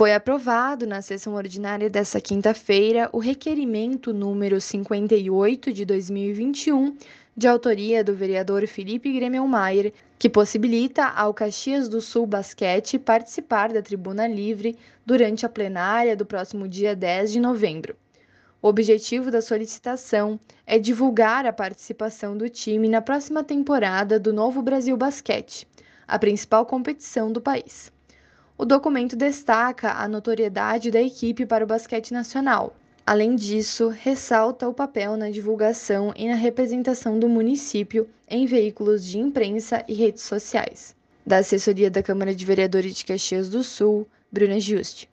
Foi aprovado na sessão ordinária desta quinta-feira o requerimento número 58 de 2021, de autoria do vereador Felipe Gremelmaier, que possibilita ao Caxias do Sul Basquete participar da tribuna livre durante a plenária do próximo dia 10 de novembro. O objetivo da solicitação é divulgar a participação do time na próxima temporada do Novo Brasil Basquete, a principal competição do país. O documento destaca a notoriedade da equipe para o basquete nacional. Além disso, ressalta o papel na divulgação e na representação do município em veículos de imprensa e redes sociais. Da assessoria da Câmara de Vereadores de Caxias do Sul, Bruna Juste.